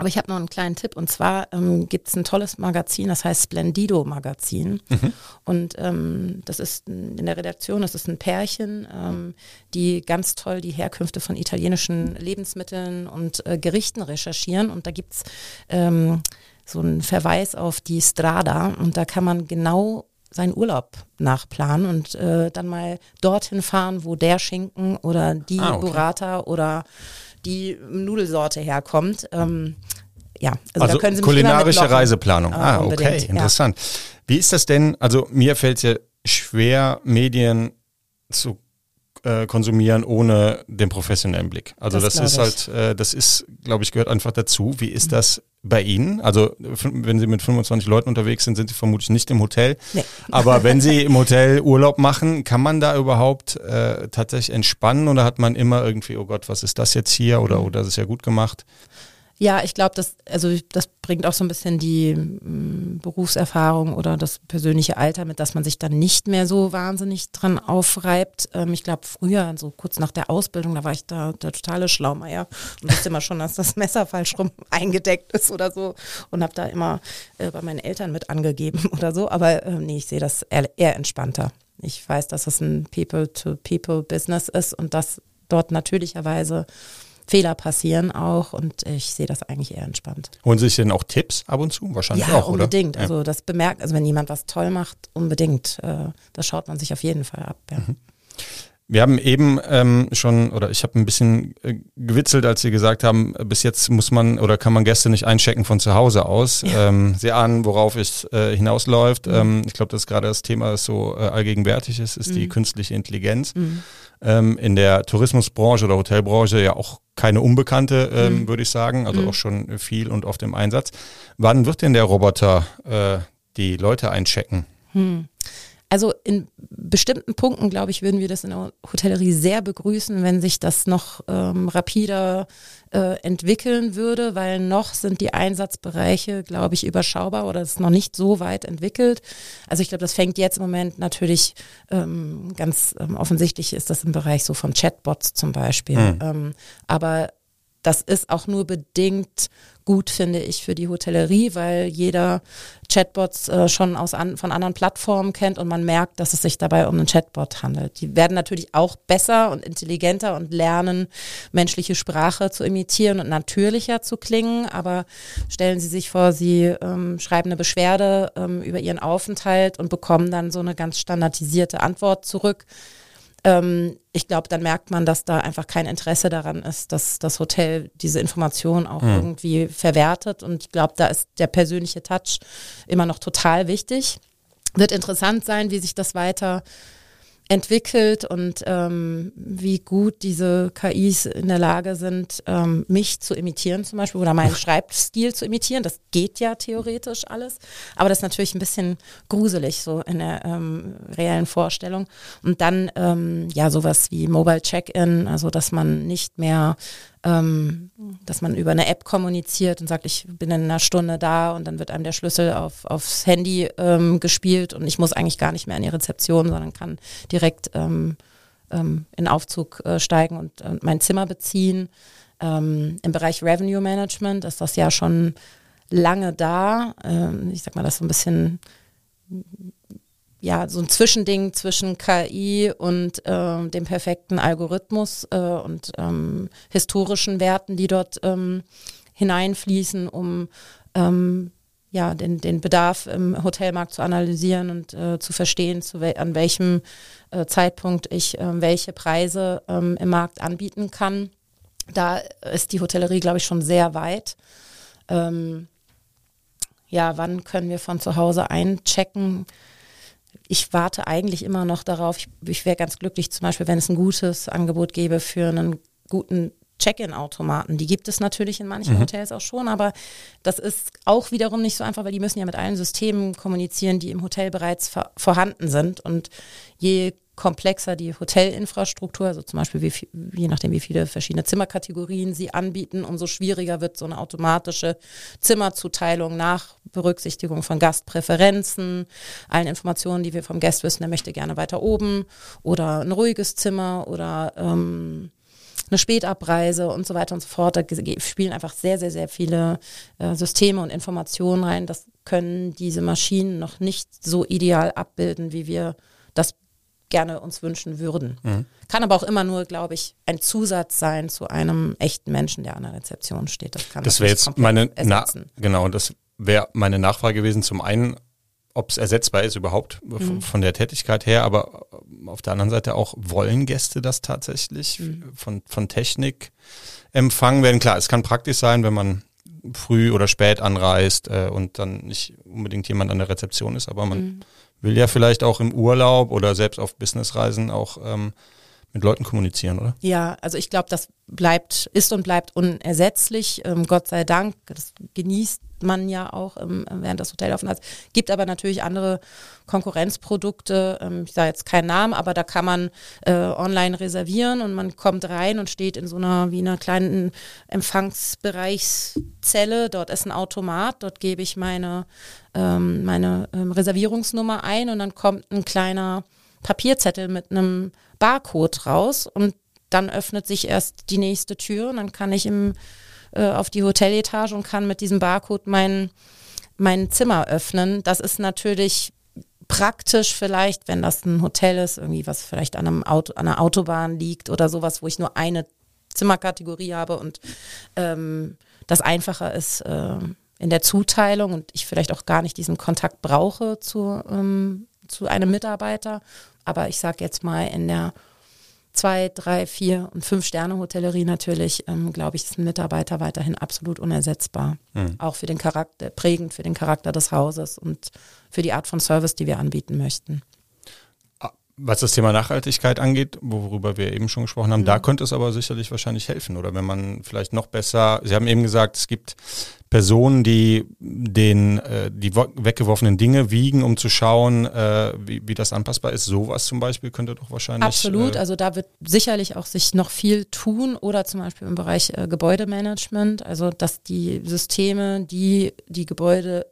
Aber ich habe noch einen kleinen Tipp und zwar ähm, gibt es ein tolles Magazin, das heißt Splendido Magazin. Mhm. Und ähm, das ist in der Redaktion, das ist ein Pärchen, ähm, die ganz toll die Herkünfte von italienischen Lebensmitteln und äh, Gerichten recherchieren. Und da gibt's ähm, so einen Verweis auf die Strada und da kann man genau seinen Urlaub nachplanen und äh, dann mal dorthin fahren, wo der Schinken oder die ah, okay. Burrata oder die Nudelsorte herkommt. Ähm, ja, also, also da können Sie mich kulinarische Reiseplanung. ah, okay, interessant. Ja. Wie ist das denn? Also mir fällt es ja schwer, Medien zu äh, konsumieren ohne den professionellen Blick. Also das, das ist halt, äh, das ist, glaube ich, gehört einfach dazu. Wie ist mhm. das bei Ihnen? Also wenn Sie mit 25 Leuten unterwegs sind, sind Sie vermutlich nicht im Hotel. Nee. Aber wenn Sie [laughs] im Hotel Urlaub machen, kann man da überhaupt äh, tatsächlich entspannen oder hat man immer irgendwie, oh Gott, was ist das jetzt hier oder, mhm. oh, das ist ja gut gemacht? Ja, ich glaube, das, also das bringt auch so ein bisschen die m, mm, Berufserfahrung oder das persönliche Alter mit, dass man sich dann nicht mehr so wahnsinnig dran aufreibt. Ähm, ich glaube, früher, so kurz nach der Ausbildung, da war ich da der totale Schlaumeier und wusste immer schon, dass das Messer falsch rum [laughs] eingedeckt ist oder so und habe da immer äh, bei meinen Eltern mit angegeben [laughs] oder so. Aber äh, nee, ich sehe das eher, eher entspannter. Ich weiß, dass das ein People-to-People-Business ist und dass dort natürlicherweise Fehler passieren auch und ich sehe das eigentlich eher entspannt. Holen Sie sich denn auch Tipps ab und zu? Wahrscheinlich ja, auch, oder? unbedingt. Ja. Also das bemerkt, also wenn jemand was toll macht, unbedingt. Äh, das schaut man sich auf jeden Fall ab. Ja. Mhm. Wir haben eben ähm, schon, oder ich habe ein bisschen äh, gewitzelt, als Sie gesagt haben, bis jetzt muss man oder kann man Gäste nicht einchecken von zu Hause aus. Ja. Ähm, Sie ahnen, worauf es äh, hinausläuft. Mhm. Ähm, ich glaube, das ist gerade das Thema, das so äh, allgegenwärtig ist, ist mhm. die künstliche Intelligenz. Mhm. Ähm, in der Tourismusbranche oder Hotelbranche ja auch keine Unbekannte, ähm, mhm. würde ich sagen, also mhm. auch schon viel und oft im Einsatz. Wann wird denn der Roboter äh, die Leute einchecken? Also in bestimmten Punkten, glaube ich, würden wir das in der Hotellerie sehr begrüßen, wenn sich das noch ähm, rapider äh, entwickeln würde, weil noch sind die Einsatzbereiche, glaube ich, überschaubar oder ist noch nicht so weit entwickelt. Also ich glaube, das fängt jetzt im Moment natürlich ähm, ganz ähm, offensichtlich ist das im Bereich so von Chatbots zum Beispiel. Mhm. Ähm, aber das ist auch nur bedingt gut, finde ich, für die Hotellerie, weil jeder Chatbots äh, schon aus an, von anderen Plattformen kennt und man merkt, dass es sich dabei um einen Chatbot handelt. Die werden natürlich auch besser und intelligenter und lernen, menschliche Sprache zu imitieren und natürlicher zu klingen. Aber stellen Sie sich vor, Sie ähm, schreiben eine Beschwerde ähm, über Ihren Aufenthalt und bekommen dann so eine ganz standardisierte Antwort zurück ähm, ich glaube, dann merkt man, dass da einfach kein Interesse daran ist, dass das Hotel diese Information auch mhm. irgendwie verwertet. Und ich glaube, da ist der persönliche Touch immer noch total wichtig. Wird interessant sein, wie sich das weiter entwickelt und ähm, wie gut diese KIs in der Lage sind, ähm, mich zu imitieren zum Beispiel oder meinen Schreibstil zu imitieren. Das geht ja theoretisch alles, aber das ist natürlich ein bisschen gruselig so in der ähm, reellen Vorstellung. Und dann ähm, ja sowas wie Mobile Check-in, also dass man nicht mehr ähm, dass man über eine App kommuniziert und sagt, ich bin in einer Stunde da und dann wird einem der Schlüssel auf, aufs Handy ähm, gespielt und ich muss eigentlich gar nicht mehr in die Rezeption, sondern kann direkt ähm, ähm, in Aufzug äh, steigen und äh, mein Zimmer beziehen. Ähm, Im Bereich Revenue Management ist das ja schon lange da. Ähm, ich sag mal, das so ein bisschen ja, so ein Zwischending zwischen KI und äh, dem perfekten Algorithmus äh, und ähm, historischen Werten, die dort ähm, hineinfließen, um ähm, ja, den, den Bedarf im Hotelmarkt zu analysieren und äh, zu verstehen, zu wel an welchem äh, Zeitpunkt ich äh, welche Preise ähm, im Markt anbieten kann. Da ist die Hotellerie, glaube ich, schon sehr weit. Ähm, ja, wann können wir von zu Hause einchecken? Ich warte eigentlich immer noch darauf, ich, ich wäre ganz glücklich zum Beispiel, wenn es ein gutes Angebot gäbe für einen guten Check-in-Automaten. Die gibt es natürlich in manchen mhm. Hotels auch schon, aber das ist auch wiederum nicht so einfach, weil die müssen ja mit allen Systemen kommunizieren, die im Hotel bereits vorhanden sind. Und je komplexer die Hotelinfrastruktur, also zum Beispiel wie, je nachdem, wie viele verschiedene Zimmerkategorien sie anbieten, umso schwieriger wird so eine automatische Zimmerzuteilung nach Berücksichtigung von Gastpräferenzen, allen Informationen, die wir vom Gast wissen, der möchte gerne weiter oben oder ein ruhiges Zimmer oder ähm, eine Spätabreise und so weiter und so fort. Da spielen einfach sehr, sehr, sehr viele äh, Systeme und Informationen rein. Das können diese Maschinen noch nicht so ideal abbilden, wie wir das gerne uns wünschen würden. Mhm. Kann aber auch immer nur, glaube ich, ein Zusatz sein zu einem echten Menschen, der an der Rezeption steht. Das kann das wäre jetzt meine Na genau, das wäre meine Nachfrage gewesen. Zum einen, ob es ersetzbar ist überhaupt mhm. von der Tätigkeit her, aber auf der anderen Seite auch, wollen Gäste das tatsächlich mhm. von, von Technik empfangen werden? Klar, es kann praktisch sein, wenn man früh oder spät anreist äh, und dann nicht unbedingt jemand an der Rezeption ist, aber man mhm. Will ja vielleicht auch im Urlaub oder selbst auf Businessreisen auch ähm, mit Leuten kommunizieren, oder? Ja, also ich glaube, das bleibt, ist und bleibt unersetzlich. Ähm, Gott sei Dank. Das genießt man ja auch ähm, während des Hotelaufenthalts. Gibt aber natürlich andere Konkurrenzprodukte. Ähm, ich sage jetzt keinen Namen, aber da kann man äh, online reservieren und man kommt rein und steht in so einer wie einer kleinen Empfangsbereichszelle. Dort ist ein Automat. Dort gebe ich meine ähm, meine ähm, Reservierungsnummer ein und dann kommt ein kleiner Papierzettel mit einem Barcode raus und dann öffnet sich erst die nächste Tür und dann kann ich im, äh, auf die Hoteletage und kann mit diesem Barcode mein, mein Zimmer öffnen. Das ist natürlich praktisch vielleicht, wenn das ein Hotel ist, irgendwie was vielleicht an, einem Auto, an einer Autobahn liegt oder sowas, wo ich nur eine Zimmerkategorie habe und ähm, das einfacher ist äh, in der Zuteilung und ich vielleicht auch gar nicht diesen Kontakt brauche zu, ähm, zu einem Mitarbeiter aber ich sage jetzt mal in der zwei, drei, vier und fünf Sterne Hotellerie natürlich, ähm, glaube ich, ist ein Mitarbeiter weiterhin absolut unersetzbar. Mhm. Auch für den Charakter, prägend für den Charakter des Hauses und für die Art von Service, die wir anbieten möchten. Was das Thema Nachhaltigkeit angeht, worüber wir eben schon gesprochen haben, mhm. da könnte es aber sicherlich wahrscheinlich helfen. Oder wenn man vielleicht noch besser, Sie haben eben gesagt, es gibt Personen, die den äh, die weggeworfenen Dinge wiegen, um zu schauen, äh, wie, wie das anpassbar ist. Sowas zum Beispiel könnte doch wahrscheinlich. Absolut, äh, also da wird sicherlich auch sich noch viel tun oder zum Beispiel im Bereich äh, Gebäudemanagement, also dass die Systeme, die die Gebäude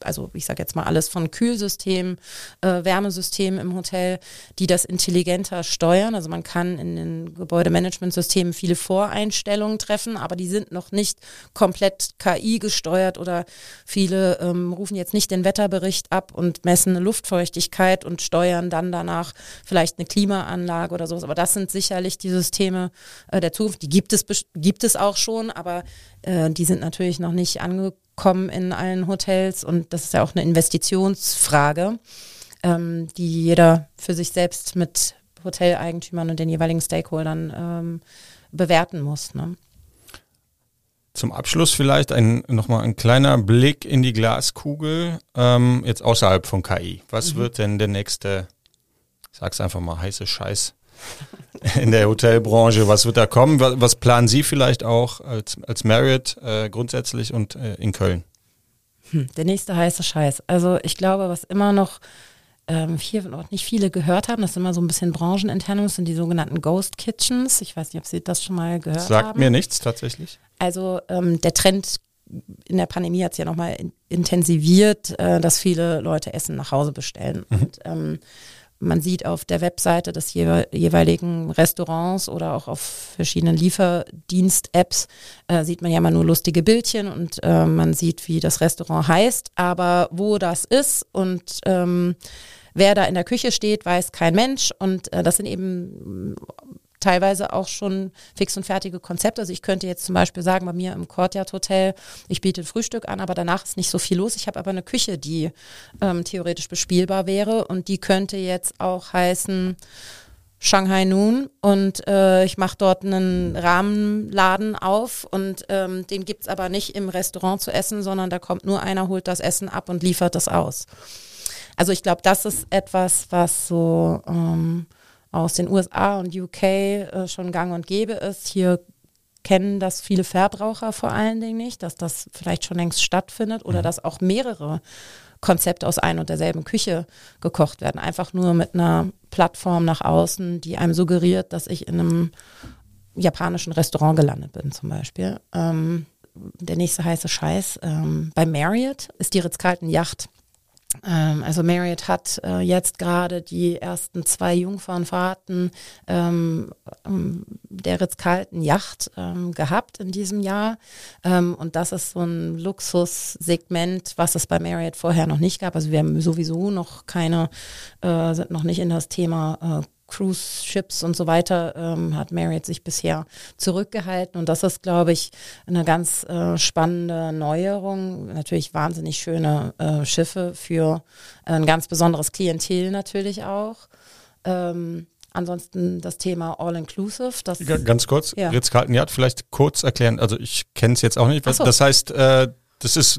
also ich sage jetzt mal alles von Kühlsystemen, äh, Wärmesystemen im Hotel, die das intelligenter steuern. Also man kann in den Gebäudemanagementsystemen viele Voreinstellungen treffen, aber die sind noch nicht komplett KI gesteuert oder viele ähm, rufen jetzt nicht den Wetterbericht ab und messen eine Luftfeuchtigkeit und steuern dann danach vielleicht eine Klimaanlage oder sowas. Aber das sind sicherlich die Systeme äh, der Zukunft. Die gibt es, gibt es auch schon, aber äh, die sind natürlich noch nicht angekommen kommen in allen Hotels und das ist ja auch eine Investitionsfrage, ähm, die jeder für sich selbst mit Hoteleigentümern und den jeweiligen Stakeholdern ähm, bewerten muss. Ne? Zum Abschluss vielleicht ein, nochmal ein kleiner Blick in die Glaskugel, ähm, jetzt außerhalb von KI. Was mhm. wird denn der nächste, ich sag's einfach mal, heiße Scheiß [laughs] in der Hotelbranche. Was wird da kommen? Was, was planen Sie vielleicht auch als, als Marriott äh, grundsätzlich und äh, in Köln? Hm, der nächste heiße Scheiß. Also ich glaube, was immer noch ähm, hier noch nicht viele gehört haben, das ist immer so ein bisschen branchenintern, sind die sogenannten Ghost Kitchens. Ich weiß nicht, ob Sie das schon mal gehört Sagt haben. Sagt mir nichts tatsächlich. Also ähm, der Trend in der Pandemie hat es ja nochmal intensiviert, äh, dass viele Leute Essen nach Hause bestellen. Mhm. Und ähm, man sieht auf der Webseite des jeweiligen Restaurants oder auch auf verschiedenen Lieferdienst-Apps, äh, sieht man ja immer nur lustige Bildchen und äh, man sieht, wie das Restaurant heißt. Aber wo das ist und ähm, wer da in der Küche steht, weiß kein Mensch. Und äh, das sind eben teilweise auch schon fix und fertige Konzepte. Also ich könnte jetzt zum Beispiel sagen, bei mir im Courtyard Hotel, ich biete Frühstück an, aber danach ist nicht so viel los. Ich habe aber eine Küche, die ähm, theoretisch bespielbar wäre und die könnte jetzt auch heißen, Shanghai Noon und äh, ich mache dort einen Rahmenladen auf und ähm, den es aber nicht im Restaurant zu essen, sondern da kommt nur einer, holt das Essen ab und liefert das aus. Also ich glaube, das ist etwas, was so ähm, aus den USA und UK äh, schon gang und gäbe ist. Hier kennen das viele Verbraucher vor allen Dingen nicht, dass das vielleicht schon längst stattfindet oder mhm. dass auch mehrere Konzepte aus ein und derselben Küche gekocht werden. Einfach nur mit einer Plattform nach außen, die einem suggeriert, dass ich in einem japanischen Restaurant gelandet bin zum Beispiel. Ähm, der nächste heiße Scheiß. Ähm, bei Marriott ist die Ritz-Carlton-Yacht ähm, also Marriott hat äh, jetzt gerade die ersten zwei Jungfernfahrten ähm, ähm, der Ritz-Carlton Yacht ähm, gehabt in diesem Jahr. Ähm, und das ist so ein Luxussegment, was es bei Marriott vorher noch nicht gab. Also wir haben sowieso noch keine, äh, sind noch nicht in das Thema äh, Cruise Ships und so weiter ähm, hat Marriott sich bisher zurückgehalten. Und das ist, glaube ich, eine ganz äh, spannende Neuerung. Natürlich wahnsinnig schöne äh, Schiffe für ein ganz besonderes Klientel natürlich auch. Ähm, ansonsten das Thema All-Inclusive. Ganz kurz, ja. Ritz-Carlton Yacht, vielleicht kurz erklären, also ich kenne es jetzt auch nicht. So. Das heißt, äh, das ist,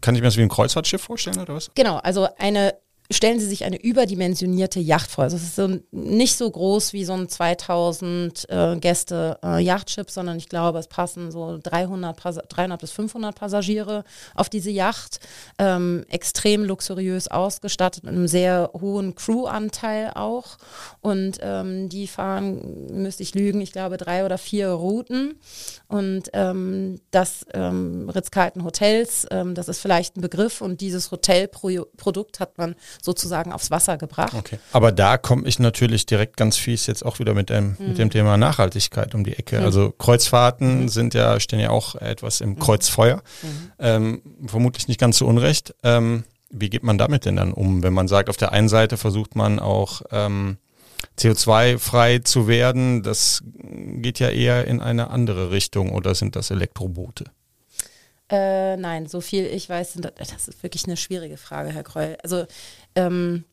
kann ich mir das wie ein Kreuzfahrtschiff vorstellen oder was? Genau, also eine stellen Sie sich eine überdimensionierte Yacht vor. Also es ist so nicht so groß wie so ein 2000 äh, Gäste äh, Yachtschiff, sondern ich glaube, es passen so 300, 300 bis 500 Passagiere auf diese Yacht. Ähm, extrem luxuriös ausgestattet mit einem sehr hohen Crew-Anteil auch. Und ähm, die fahren, müsste ich lügen, ich glaube drei oder vier Routen. Und ähm, das ähm, Ritz-Carlton Hotels, ähm, das ist vielleicht ein Begriff. Und dieses Hotelprodukt hat man sozusagen aufs Wasser gebracht. Okay. Aber da komme ich natürlich direkt ganz fies jetzt auch wieder mit dem, mhm. mit dem Thema Nachhaltigkeit um die Ecke. Mhm. Also Kreuzfahrten mhm. sind ja, stehen ja auch etwas im mhm. Kreuzfeuer. Mhm. Ähm, vermutlich nicht ganz so unrecht. Ähm, wie geht man damit denn dann um, wenn man sagt, auf der einen Seite versucht man auch ähm, CO2-frei zu werden, das geht ja eher in eine andere Richtung oder sind das Elektroboote? Äh, nein, so viel ich weiß, das ist wirklich eine schwierige Frage, Herr Kreul. Also ähm,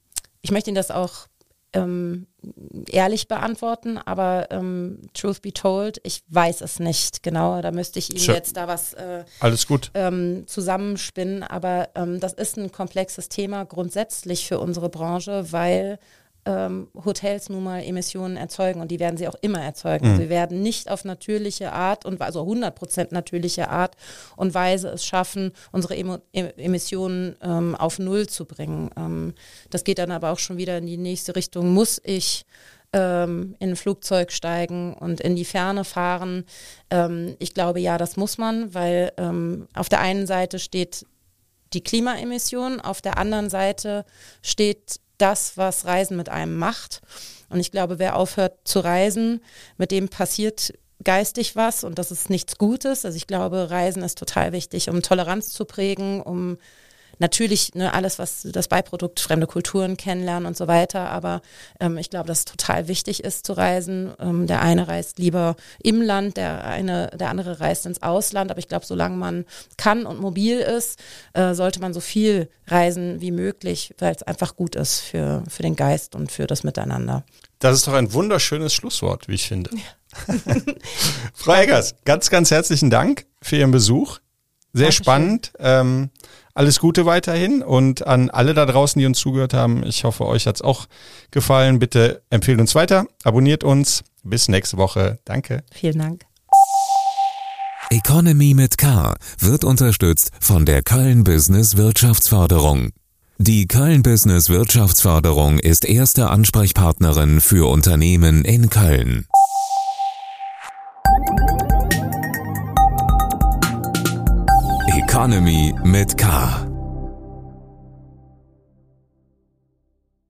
ich möchte Ihnen das auch ähm, ehrlich beantworten, aber ähm, truth be told, ich weiß es nicht genau. Da müsste ich Ihnen sure. jetzt da was äh, Alles gut. Ähm, zusammenspinnen. Aber ähm, das ist ein komplexes Thema grundsätzlich für unsere Branche, weil ähm, Hotels nun mal Emissionen erzeugen und die werden sie auch immer erzeugen. Mhm. Sie werden nicht auf natürliche Art und also 100 natürliche Art und Weise es schaffen, unsere Emo Emissionen ähm, auf Null zu bringen. Ähm, das geht dann aber auch schon wieder in die nächste Richtung. Muss ich ähm, in ein Flugzeug steigen und in die Ferne fahren? Ähm, ich glaube, ja, das muss man, weil ähm, auf der einen Seite steht die Klimaemission, auf der anderen Seite steht das, was Reisen mit einem macht. Und ich glaube, wer aufhört zu reisen, mit dem passiert geistig was und das ist nichts Gutes. Also ich glaube, Reisen ist total wichtig, um Toleranz zu prägen, um natürlich ne, alles, was das Beiprodukt, fremde Kulturen kennenlernen und so weiter. Aber ähm, ich glaube, dass es total wichtig ist zu reisen. Ähm, der eine reist lieber im Land, der eine, der andere reist ins Ausland. Aber ich glaube, solange man kann und mobil ist, äh, sollte man so viel reisen wie möglich, weil es einfach gut ist für, für den Geist und für das Miteinander. Das ist doch ein wunderschönes Schlusswort, wie ich finde. Ja. [laughs] Frau Eggers, ganz, ganz herzlichen Dank für Ihren Besuch. Sehr Dankeschön. spannend. Ähm, alles Gute weiterhin und an alle da draußen, die uns zugehört haben. Ich hoffe, euch hat's auch gefallen. Bitte empfehlt uns weiter, abonniert uns. Bis nächste Woche. Danke. Vielen Dank. Economy mit K wird unterstützt von der Köln Business Wirtschaftsförderung. Die Köln Business Wirtschaftsförderung ist erste Ansprechpartnerin für Unternehmen in Köln. Economy mit K.